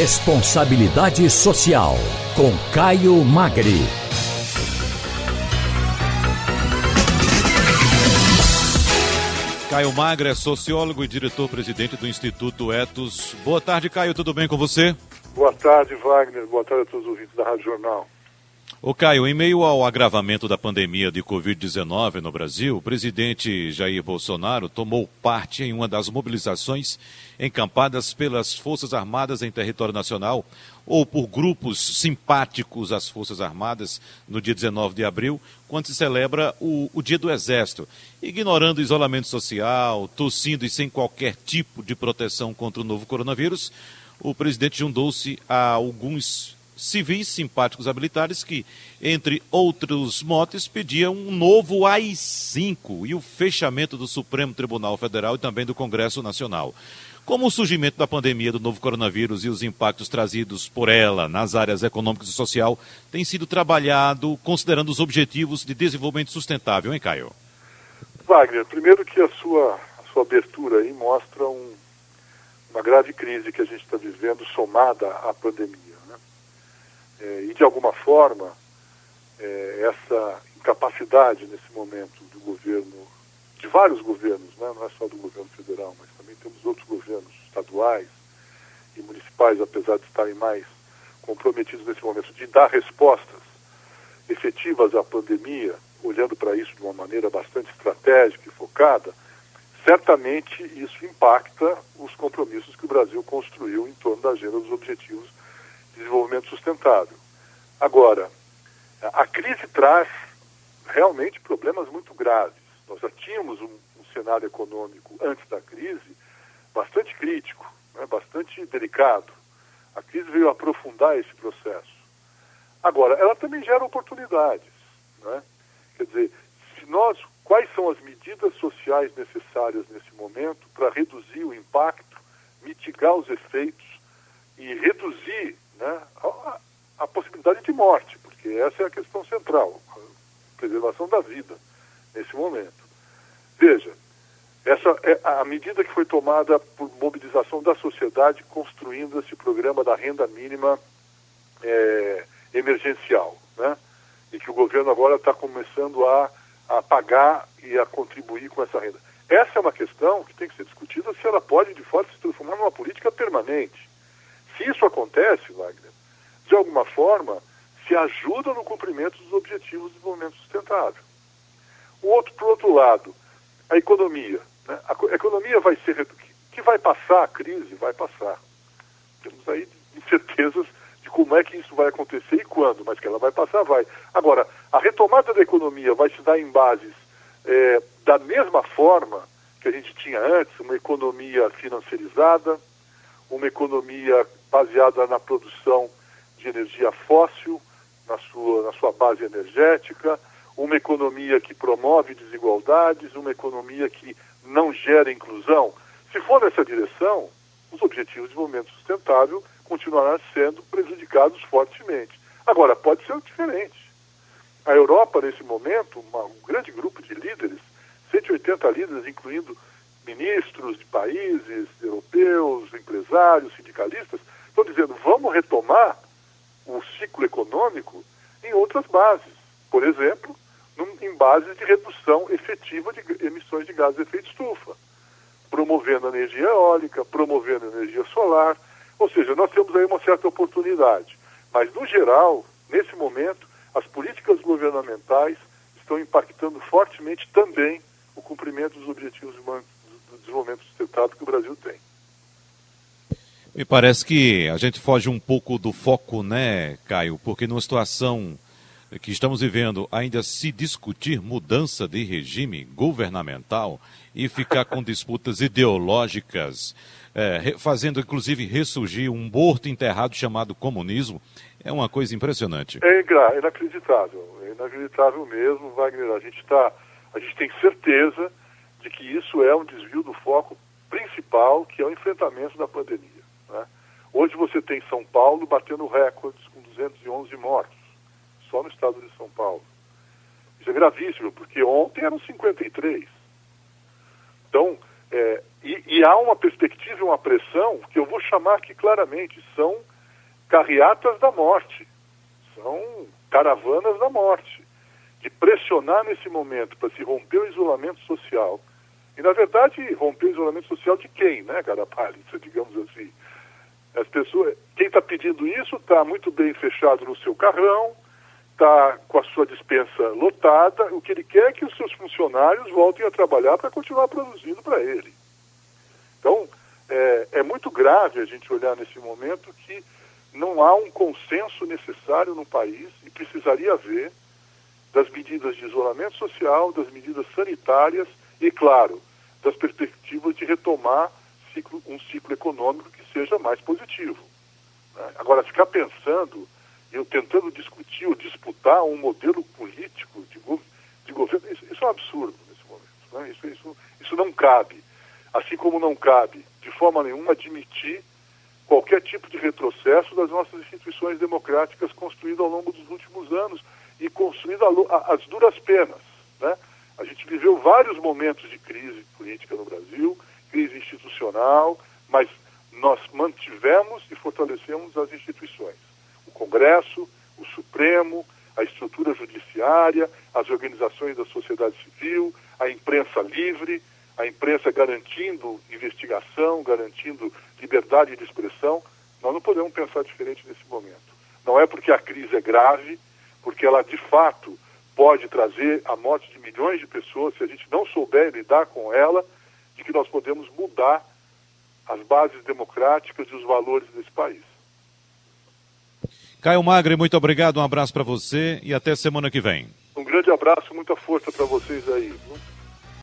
Responsabilidade Social, com Caio Magri. Caio Magre é sociólogo e diretor-presidente do Instituto Etos. Boa tarde, Caio, tudo bem com você? Boa tarde, Wagner. Boa tarde a todos os ouvintes da Rádio Jornal. O Caio, em meio ao agravamento da pandemia de Covid-19 no Brasil, o presidente Jair Bolsonaro tomou parte em uma das mobilizações encampadas pelas Forças Armadas em território nacional ou por grupos simpáticos às Forças Armadas no dia 19 de abril, quando se celebra o, o Dia do Exército. Ignorando o isolamento social, tossindo e sem qualquer tipo de proteção contra o novo coronavírus, o presidente juntou-se a alguns civis simpáticos a militares que, entre outros motes, pediam um novo AI-5 e o fechamento do Supremo Tribunal Federal e também do Congresso Nacional. Como o surgimento da pandemia do novo coronavírus e os impactos trazidos por ela nas áreas econômicas e social tem sido trabalhado considerando os objetivos de desenvolvimento sustentável, hein, Caio? Wagner, primeiro que a sua, a sua abertura aí mostra um, uma grave crise que a gente está vivendo somada à pandemia. É, e, de alguma forma, é, essa incapacidade nesse momento do governo, de vários governos, né? não é só do governo federal, mas também temos outros governos estaduais e municipais, apesar de estarem mais comprometidos nesse momento, de dar respostas efetivas à pandemia, olhando para isso de uma maneira bastante estratégica e focada, certamente isso impacta os compromissos que o Brasil construiu em torno da agenda dos objetivos desenvolvimento sustentável. Agora, a crise traz realmente problemas muito graves. Nós já tínhamos um, um cenário econômico antes da crise bastante crítico, né, bastante delicado. A crise veio aprofundar esse processo. Agora, ela também gera oportunidades. Né? Quer dizer, se nós, quais são as medidas sociais necessárias nesse momento para reduzir o impacto, mitigar os efeitos e reduzir né, a, a possibilidade de morte, porque essa é a questão central, a preservação da vida nesse momento. Veja, essa é a medida que foi tomada por mobilização da sociedade construindo esse programa da renda mínima é, emergencial, né? E que o governo agora está começando a, a pagar e a contribuir com essa renda. Essa é uma questão que tem que ser discutida se ela pode, de fato, se transformar numa política permanente. Se isso acontece, Wagner, de alguma forma, se ajuda no cumprimento dos objetivos de desenvolvimento sustentável. O outro, por outro lado, a economia. Né? A economia vai ser. que vai passar a crise, vai passar. Temos aí incertezas de como é que isso vai acontecer e quando, mas que ela vai passar, vai. Agora, a retomada da economia vai se dar em bases é, da mesma forma que a gente tinha antes, uma economia financiarizada, uma economia baseada na produção de energia fóssil, na sua, na sua base energética, uma economia que promove desigualdades, uma economia que não gera inclusão. Se for nessa direção, os objetivos de desenvolvimento sustentável continuarão sendo prejudicados fortemente. Agora, pode ser diferente. A Europa, nesse momento, uma, um grande grupo de líderes, 180 líderes, incluindo ministros de países europeus, empresários, sindicalistas, estão dizendo: vamos retomar o ciclo econômico em outras bases. Por exemplo, num, em bases de redução efetiva de emissões de gases de efeito estufa, promovendo a energia eólica, promovendo a energia solar. Ou seja, nós temos aí uma certa oportunidade. Mas, no geral, nesse momento, as políticas governamentais estão impactando fortemente também o cumprimento dos objetivos do desenvolvimento sustentável que o Brasil tem. Me parece que a gente foge um pouco do foco, né, Caio? Porque numa situação que estamos vivendo ainda se discutir mudança de regime governamental e ficar com disputas ideológicas, é, fazendo inclusive ressurgir um morto enterrado chamado comunismo, é uma coisa impressionante. É inacreditável, é inacreditável mesmo, Wagner. A gente, tá, a gente tem certeza de que isso é um desvio do foco principal, que é o enfrentamento da pandemia. Hoje você tem São Paulo batendo recordes com 211 mortos, só no estado de São Paulo. Isso é gravíssimo, porque ontem eram 53. Então, é, E, e há uma perspectiva e uma pressão que eu vou chamar que claramente são carreatas da morte, são caravanas da morte, de pressionar nesse momento para se romper o isolamento social. E, na verdade, romper o isolamento social de quem, né, cara pálida, digamos assim. As pessoas, quem está pedindo isso está muito bem fechado no seu carrão, está com a sua dispensa lotada, o que ele quer é que os seus funcionários voltem a trabalhar para continuar produzindo para ele. Então, é, é muito grave a gente olhar nesse momento que não há um consenso necessário no país e precisaria haver das medidas de isolamento social, das medidas sanitárias e, claro, das perspectivas de retomar ciclo, um ciclo econômico que seja mais positivo. Né? Agora, ficar pensando, eu tentando discutir ou disputar um modelo político de, de governo, isso, isso, é um absurdo nesse momento. Né? Isso, isso, isso não cabe. Assim como não cabe, de forma nenhuma, admitir qualquer tipo de retrocesso das nossas instituições democráticas construídas ao longo dos últimos anos e construídas às duras penas. Né? A gente viveu vários momentos de crise política no Brasil, crise institucional, mas nós mantivemos e fortalecemos as instituições. O Congresso, o Supremo, a estrutura judiciária, as organizações da sociedade civil, a imprensa livre, a imprensa garantindo investigação, garantindo liberdade de expressão, nós não podemos pensar diferente nesse momento. Não é porque a crise é grave, porque ela de fato pode trazer a morte de milhões de pessoas, se a gente não souber lidar com ela, de que nós podemos mudar as bases democráticas e os valores desse país. Caio Magre, muito obrigado, um abraço para você e até semana que vem. Um grande abraço, muita força para vocês aí.